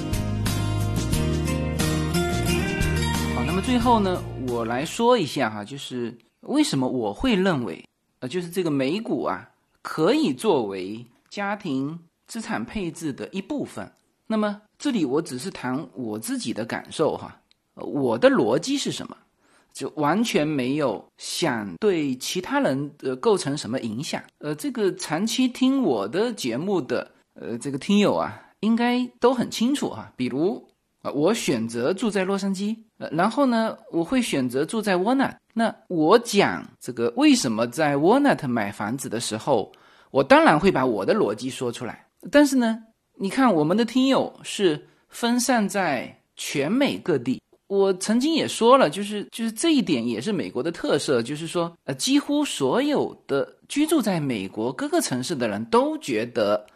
那么最后呢，我来说一下哈，就是为什么我会认为，呃，就是这个美股啊，可以作为。家庭资产配置的一部分。那么这里我只是谈我自己的感受哈，我的逻辑是什么？就完全没有想对其他人呃构成什么影响。呃，这个长期听我的节目的呃这个听友啊，应该都很清楚哈。比如啊，我选择住在洛杉矶，呃，然后呢，我会选择住在沃纳。那我讲这个为什么在沃纳特买房子的时候。我当然会把我的逻辑说出来，但是呢，你看我们的听友是分散在全美各地。我曾经也说了，就是就是这一点也是美国的特色，就是说，呃，几乎所有的居住在美国各个城市的人都觉得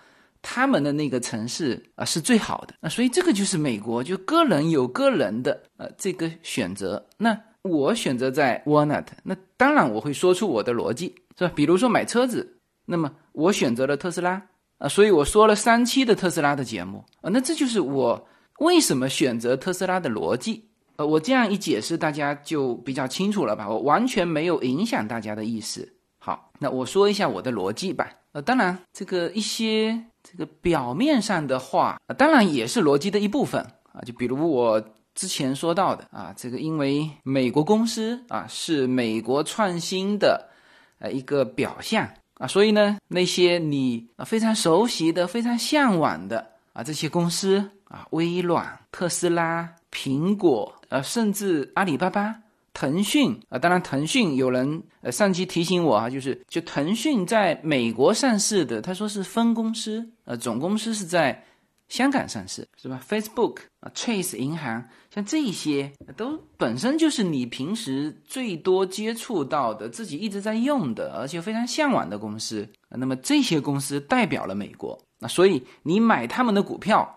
他们的那个城市啊是最好的。那所以这个就是美国，就个人有个人的呃这个选择。那我选择在 Walnut，那当然我会说出我的逻辑，是吧？比如说买车子。那么我选择了特斯拉啊，所以我说了三期的特斯拉的节目啊，那这就是我为什么选择特斯拉的逻辑。呃，我这样一解释，大家就比较清楚了吧？我完全没有影响大家的意思。好，那我说一下我的逻辑吧。呃，当然这个一些这个表面上的话，当然也是逻辑的一部分啊。就比如我之前说到的啊，这个因为美国公司啊是美国创新的呃一个表象。啊，所以呢，那些你非常熟悉的、非常向往的啊这些公司啊，微软、特斯拉、苹果，呃，甚至阿里巴巴、腾讯啊，当然腾讯有人呃上期提醒我啊，就是就腾讯在美国上市的，他说是分公司，呃，总公司是在。香港上市是吧？Facebook 啊，Chase 银行，像这些都本身就是你平时最多接触到的、自己一直在用的，而且非常向往的公司。那么这些公司代表了美国，那所以你买他们的股票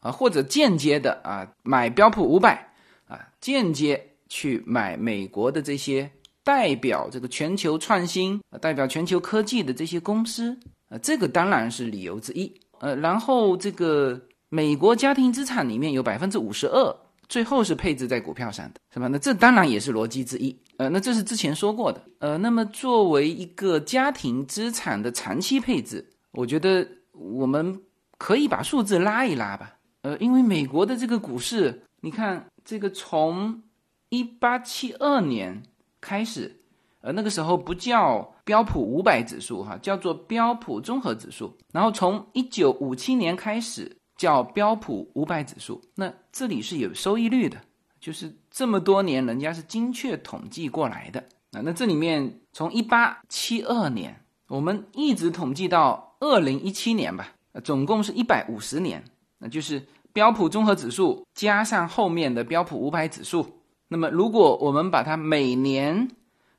啊，或者间接的啊买标普五百啊，间接去买美国的这些代表这个全球创新、代表全球科技的这些公司啊，这个当然是理由之一。呃，然后这个美国家庭资产里面有百分之五十二，最后是配置在股票上的，是吧？那这当然也是逻辑之一。呃，那这是之前说过的。呃，那么作为一个家庭资产的长期配置，我觉得我们可以把数字拉一拉吧。呃，因为美国的这个股市，你看这个从一八七二年开始。呃，那个时候不叫标普五百指数哈，叫做标普综合指数。然后从一九五七年开始，叫标普五百指数。那这里是有收益率的，就是这么多年人家是精确统计过来的啊。那这里面从一八七二年，我们一直统计到二零一七年吧，总共是一百五十年，那就是标普综合指数加上后面的标普五百指数。那么如果我们把它每年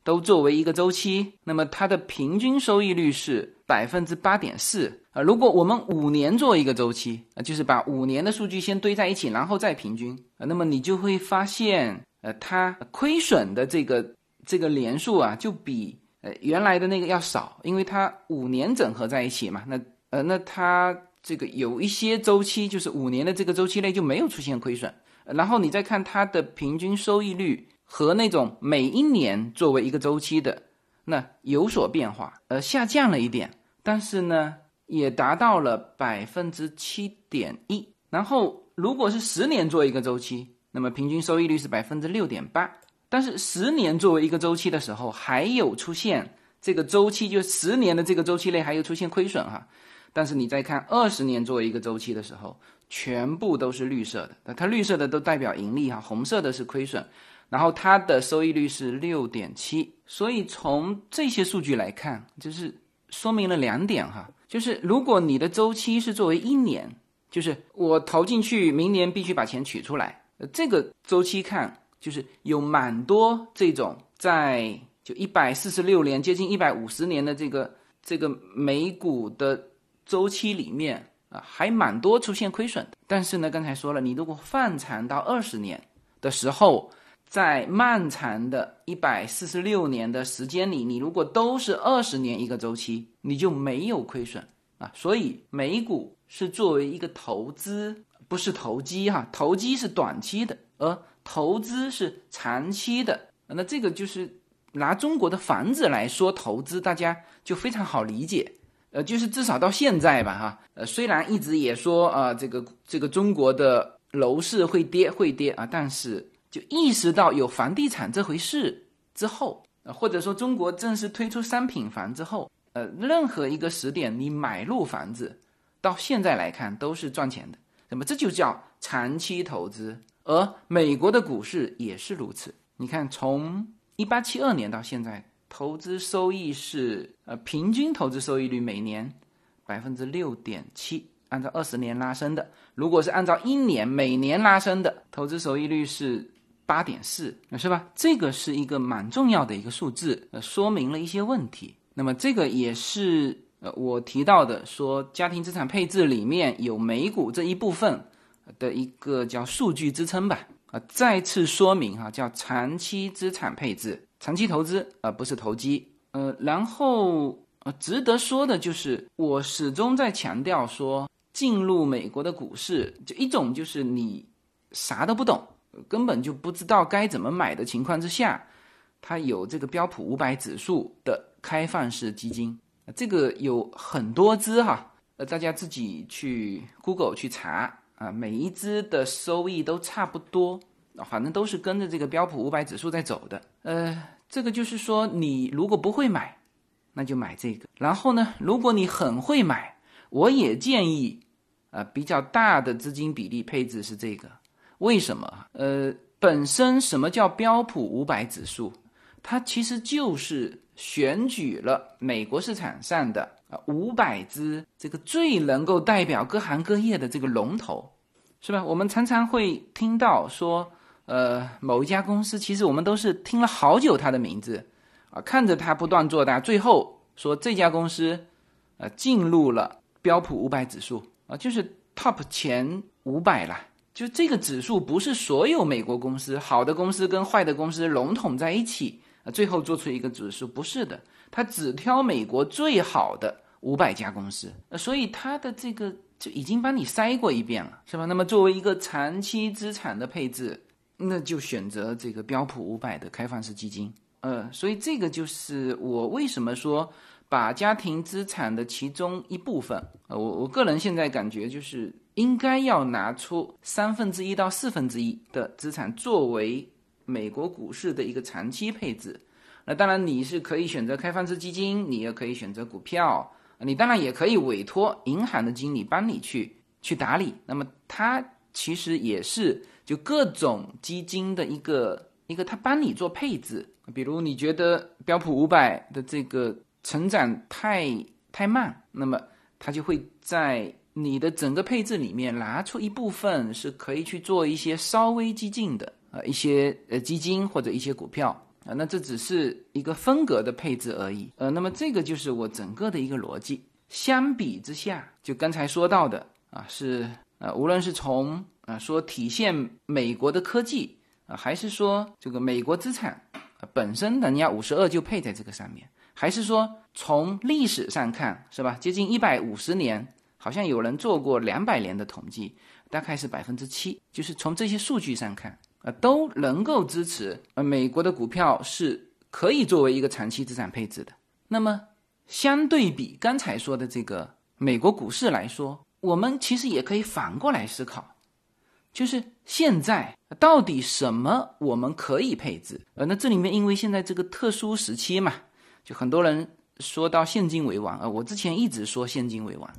都作为一个周期，那么它的平均收益率是百分之八点四啊。如果我们五年做一个周期啊，就是把五年的数据先堆在一起，然后再平均啊，那么你就会发现，呃，它亏损的这个这个年数啊，就比呃原来的那个要少，因为它五年整合在一起嘛。那呃，那它这个有一些周期，就是五年的这个周期内就没有出现亏损，然后你再看它的平均收益率。和那种每一年作为一个周期的，那有所变化，呃，下降了一点，但是呢，也达到了百分之七点一。然后，如果是十年做一个周期，那么平均收益率是百分之六点八。但是十年作为一个周期的时候，还有出现这个周期，就十年的这个周期内还有出现亏损哈。但是你再看二十年作为一个周期的时候，全部都是绿色的，那它绿色的都代表盈利哈，红色的是亏损。然后它的收益率是六点七，所以从这些数据来看，就是说明了两点哈，就是如果你的周期是作为一年，就是我投进去，明年必须把钱取出来，这个周期看，就是有蛮多这种在就一百四十六年，接近一百五十年的这个这个美股的周期里面啊，还蛮多出现亏损的。但是呢，刚才说了，你如果放长到二十年的时候。在漫长的一百四十六年的时间里，你如果都是二十年一个周期，你就没有亏损啊。所以美股是作为一个投资，不是投机哈。投机是短期的，而投资是长期的。那这个就是拿中国的房子来说投资，大家就非常好理解。呃，就是至少到现在吧哈。呃，虽然一直也说啊，这个这个中国的楼市会跌会跌啊，但是。就意识到有房地产这回事之后，呃，或者说中国正式推出商品房之后，呃，任何一个时点你买入房子，到现在来看都是赚钱的。那么这就叫长期投资，而美国的股市也是如此。你看，从一八七二年到现在，投资收益是呃平均投资收益率每年百分之六点七，按照二十年拉升的。如果是按照一年每年拉升的，投资收益率是。八点四，是吧？这个是一个蛮重要的一个数字，呃，说明了一些问题。那么这个也是呃我提到的，说家庭资产配置里面有美股这一部分的一个叫数据支撑吧。啊，再次说明哈，叫长期资产配置，长期投资，而不是投机。呃，然后呃，值得说的就是，我始终在强调说，进入美国的股市，就一种就是你啥都不懂。根本就不知道该怎么买的情况之下，它有这个标普五百指数的开放式基金，这个有很多只哈，呃，大家自己去 Google 去查啊，每一只的收益都差不多，反正都是跟着这个标普五百指数在走的。呃，这个就是说，你如果不会买，那就买这个。然后呢，如果你很会买，我也建议，啊，比较大的资金比例配置是这个。为什么？呃，本身什么叫标普五百指数？它其实就是选举了美国市场上的啊五百只这个最能够代表各行各业的这个龙头，是吧？我们常常会听到说，呃，某一家公司，其实我们都是听了好久它的名字，啊，看着它不断做大，最后说这家公司，呃，进入了标普五百指数啊，就是 top 前五百了。就这个指数不是所有美国公司好的公司跟坏的公司笼统在一起啊，最后做出一个指数，不是的，它只挑美国最好的五百家公司，所以它的这个就已经帮你筛过一遍了，是吧？那么作为一个长期资产的配置，那就选择这个标普五百的开放式基金，呃，所以这个就是我为什么说把家庭资产的其中一部分，呃，我我个人现在感觉就是。应该要拿出三分之一到四分之一的资产作为美国股市的一个长期配置。那当然你是可以选择开放式基金，你也可以选择股票，你当然也可以委托银行的经理帮你去去打理。那么它其实也是就各种基金的一个一个，它帮你做配置。比如你觉得标普五百的这个成长太太慢，那么它就会在你的整个配置里面拿出一部分是可以去做一些稍微激进的啊一些呃基金或者一些股票啊，那这只是一个风格的配置而已。呃，那么这个就是我整个的一个逻辑。相比之下，就刚才说到的啊，是呃，无论是从啊说体现美国的科技啊，还是说这个美国资产本身，人家五十二就配在这个上面，还是说从历史上看，是吧？接近一百五十年，好像有人做过两百年的统计，大概是百分之七，就是从这些数据上看啊，都能够支持呃美国的股票是可以作为一个长期资产配置的。那么。相对比刚才说的这个美国股市来说，我们其实也可以反过来思考，就是现在到底什么我们可以配置？呃，那这里面因为现在这个特殊时期嘛，就很多人说到现金为王啊。我之前一直说现金为王，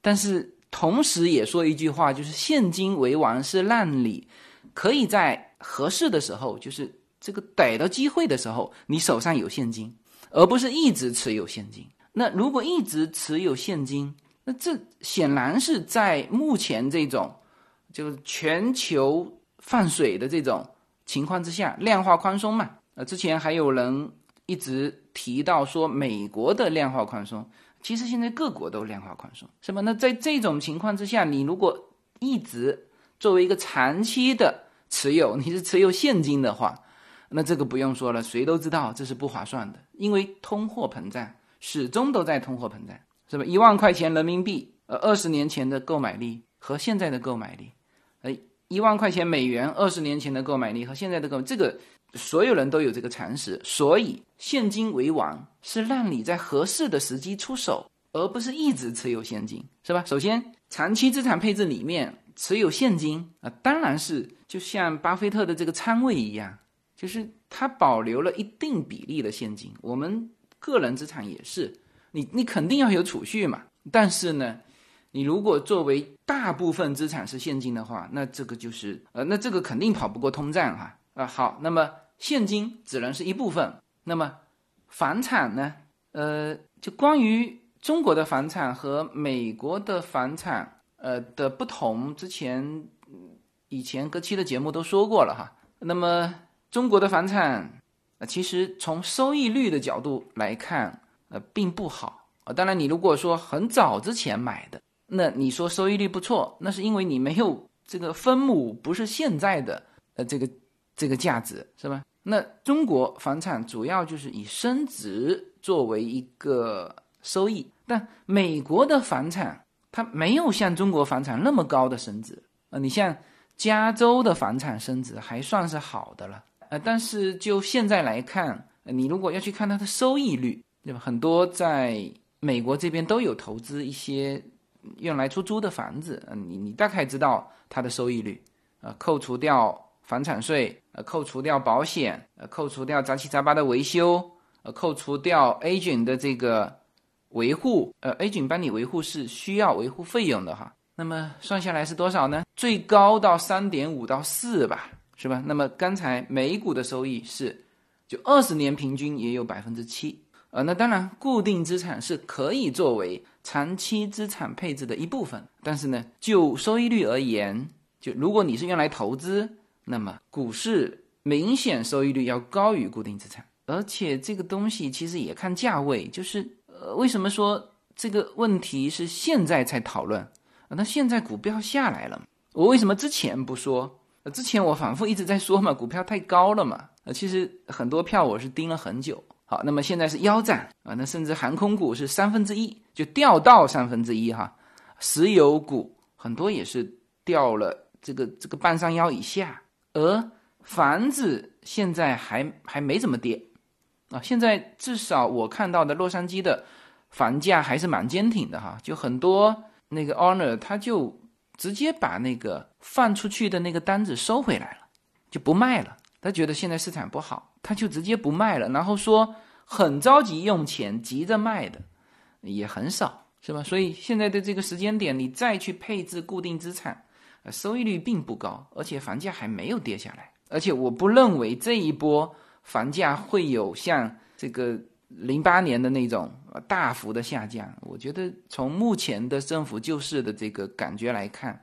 但是同时也说一句话，就是现金为王是让你可以在合适的时候，就是这个逮到机会的时候，你手上有现金。而不是一直持有现金。那如果一直持有现金，那这显然是在目前这种就是全球放水的这种情况之下，量化宽松嘛。呃，之前还有人一直提到说美国的量化宽松，其实现在各国都量化宽松，是吧？那在这种情况之下，你如果一直作为一个长期的持有，你是持有现金的话。那这个不用说了，谁都知道这是不划算的，因为通货膨胀始终都在通货膨胀，是吧？一万块钱人民币，呃，二十年前的购买力和现在的购买力，一万块钱美元二十年前的购买力和现在的购买，这个所有人都有这个常识，所以现金为王是让你在合适的时机出手，而不是一直持有现金，是吧？首先，长期资产配置里面持有现金啊，当然是就像巴菲特的这个仓位一样。就是它保留了一定比例的现金，我们个人资产也是，你你肯定要有储蓄嘛。但是呢，你如果作为大部分资产是现金的话，那这个就是呃，那这个肯定跑不过通胀哈啊。好，那么现金只能是一部分，那么房产呢？呃，就关于中国的房产和美国的房产呃的不同，之前以前各期的节目都说过了哈。那么。中国的房产，呃，其实从收益率的角度来看，呃，并不好啊。当然，你如果说很早之前买的，那你说收益率不错，那是因为你没有这个分母不是现在的呃这个这个价值是吧？那中国房产主要就是以升值作为一个收益，但美国的房产它没有像中国房产那么高的升值啊。你像加州的房产升值还算是好的了。呃，但是就现在来看，你如果要去看它的收益率，对吧？很多在美国这边都有投资一些用来出租的房子，嗯，你你大概知道它的收益率，呃，扣除掉房产税，呃，扣除掉保险，呃，扣除掉杂七杂八的维修，呃，扣除掉 agent 的这个维护，呃，agent 帮你维护是需要维护费用的哈。那么算下来是多少呢？最高到三点五到四吧。是吧？那么刚才美股的收益是，就二十年平均也有百分之七，呃，那当然固定资产是可以作为长期资产配置的一部分，但是呢，就收益率而言，就如果你是用来投资，那么股市明显收益率要高于固定资产，而且这个东西其实也看价位，就是呃，为什么说这个问题是现在才讨论？那现在股票下来了，我为什么之前不说？之前我反复一直在说嘛，股票太高了嘛。呃，其实很多票我是盯了很久。好，那么现在是腰斩啊，那甚至航空股是三分之一就掉到三分之一哈，石油股很多也是掉了这个这个半山腰以下，而房子现在还还没怎么跌啊。现在至少我看到的洛杉矶的房价还是蛮坚挺的哈，就很多那个 owner 他就。直接把那个放出去的那个单子收回来了，就不卖了。他觉得现在市场不好，他就直接不卖了。然后说很着急用钱，急着卖的也很少是吧？所以现在的这个时间点，你再去配置固定资产，收益率并不高，而且房价还没有跌下来，而且我不认为这一波房价会有像这个零八年的那种大幅的下降。我觉得从目前的政府救市的这个感觉来看，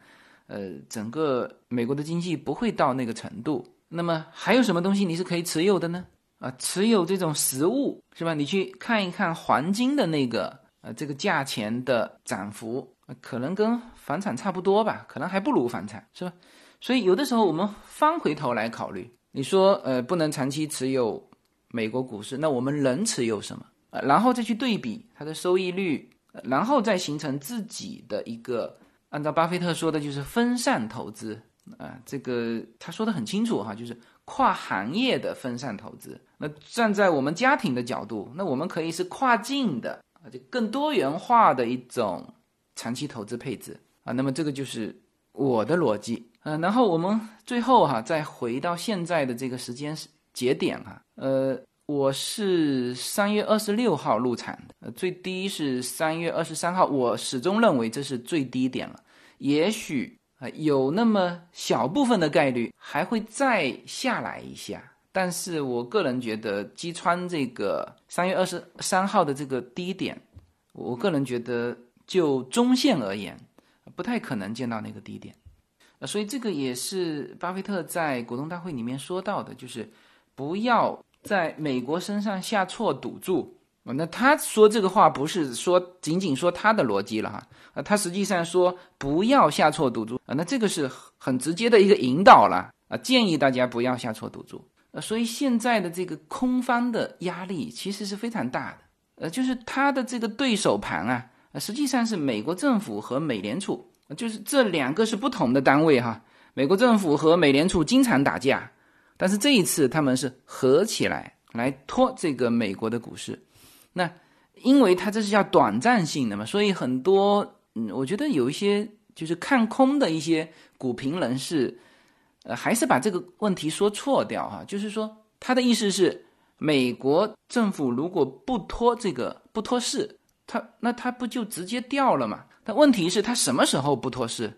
呃，整个美国的经济不会到那个程度。那么还有什么东西你是可以持有的呢？啊，持有这种实物是吧？你去看一看黄金的那个。呃，这个价钱的涨幅可能跟房产差不多吧，可能还不如房产，是吧？所以有的时候我们翻回头来考虑，你说呃不能长期持有美国股市，那我们能持有什么？呃，然后再去对比它的收益率，然后再形成自己的一个，按照巴菲特说的就是分散投资啊，这个他说的很清楚哈，就是跨行业的分散投资。那站在我们家庭的角度，那我们可以是跨境的。啊，就更多元化的一种长期投资配置啊，那么这个就是我的逻辑啊。然后我们最后哈，再回到现在的这个时间节点哈，呃，我是三月二十六号入场的，最低是三月二十三号，我始终认为这是最低点了，也许啊有那么小部分的概率还会再下来一下。但是我个人觉得，击穿这个三月二十三号的这个低点，我个人觉得就中线而言，不太可能见到那个低点。呃，所以这个也是巴菲特在股东大会里面说到的，就是不要在美国身上下错赌注。那他说这个话不是说仅仅说他的逻辑了哈，啊，他实际上说不要下错赌注啊，那这个是很直接的一个引导了啊，建议大家不要下错赌注。呃，所以现在的这个空方的压力其实是非常大的，呃，就是他的这个对手盘啊，实际上是美国政府和美联储，就是这两个是不同的单位哈。美国政府和美联储经常打架，但是这一次他们是合起来来拖这个美国的股市。那因为它这是叫短暂性的嘛，所以很多嗯，我觉得有一些就是看空的一些股评人士。呃，还是把这个问题说错掉哈，就是说他的意思是，美国政府如果不拖这个不脱市，他那他不就直接掉了嘛？但问题是，他什么时候不脱市？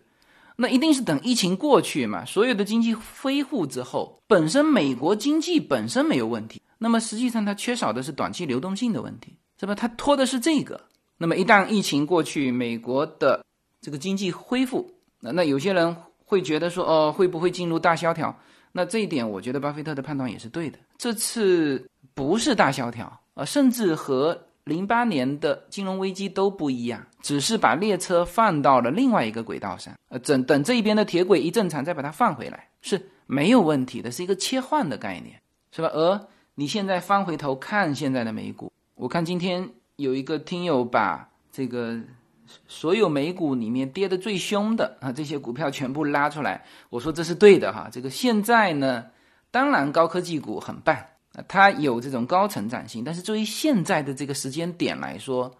那一定是等疫情过去嘛，所有的经济恢复之后，本身美国经济本身没有问题，那么实际上它缺少的是短期流动性的问题，是吧？它拖的是这个。那么一旦疫情过去，美国的这个经济恢复，那那有些人。会觉得说哦，会不会进入大萧条？那这一点，我觉得巴菲特的判断也是对的。这次不是大萧条啊，甚至和零八年的金融危机都不一样，只是把列车放到了另外一个轨道上。呃，等等这一边的铁轨一正常，再把它放回来是没有问题的，是一个切换的概念，是吧？而你现在翻回头看现在的美股，我看今天有一个听友把这个。所有美股里面跌得最凶的啊，这些股票全部拉出来，我说这是对的哈。这个现在呢，当然高科技股很棒，它有这种高成长性。但是作为现在的这个时间点来说，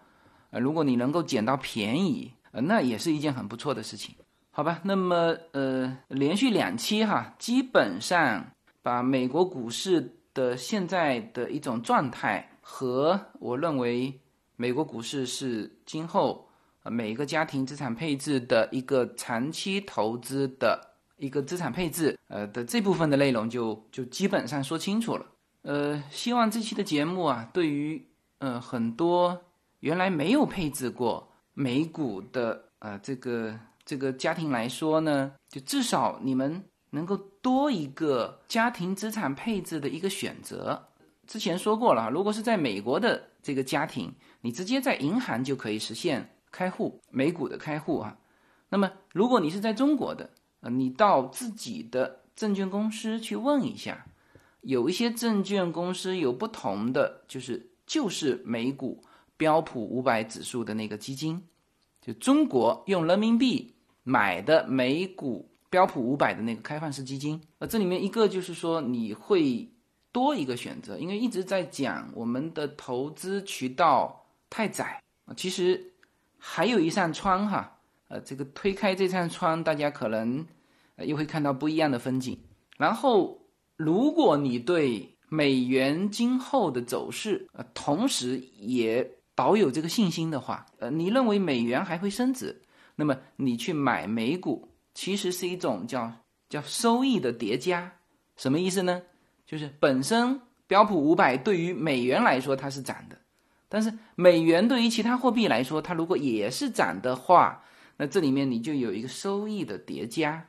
呃，如果你能够捡到便宜，呃，那也是一件很不错的事情，好吧？那么呃，连续两期哈，基本上把美国股市的现在的一种状态和我认为美国股市是今后。呃，每一个家庭资产配置的一个长期投资的一个资产配置，呃的这部分的内容就就基本上说清楚了。呃，希望这期的节目啊，对于呃很多原来没有配置过美股的呃这个这个家庭来说呢，就至少你们能够多一个家庭资产配置的一个选择。之前说过了，如果是在美国的这个家庭，你直接在银行就可以实现。开户美股的开户啊，那么如果你是在中国的，呃，你到自己的证券公司去问一下，有一些证券公司有不同的，就是就是美股标普五百指数的那个基金，就中国用人民币买的美股标普五百的那个开放式基金，呃，这里面一个就是说你会多一个选择，因为一直在讲我们的投资渠道太窄，其实。还有一扇窗哈，呃，这个推开这扇窗，大家可能呃又会看到不一样的风景。然后，如果你对美元今后的走势，呃，同时也保有这个信心的话，呃，你认为美元还会升值，那么你去买美股，其实是一种叫叫收益的叠加。什么意思呢？就是本身标普五百对于美元来说它是涨的，但是美元对于其他货币来说，它如果也是涨的话，那这里面你就有一个收益的叠加，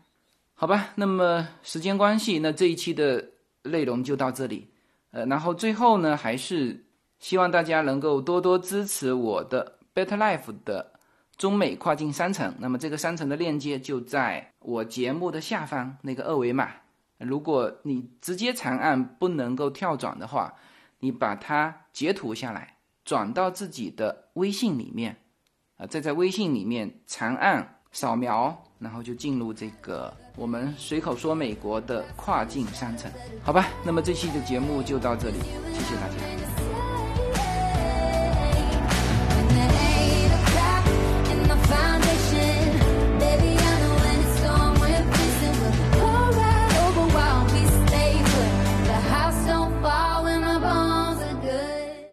好吧？那么时间关系，那这一期的内容就到这里。呃，然后最后呢，还是希望大家能够多多支持我的 Better Life 的中美跨境商城。那么这个商城的链接就在我节目的下方那个二维码。如果你直接长按不能够跳转的话，你把它截图下来，转到自己的微信里面，啊，再在微信里面长按扫描，然后就进入这个。我们随口说美国的跨境商城，好吧，那么这期的节目就到这里，谢谢大家。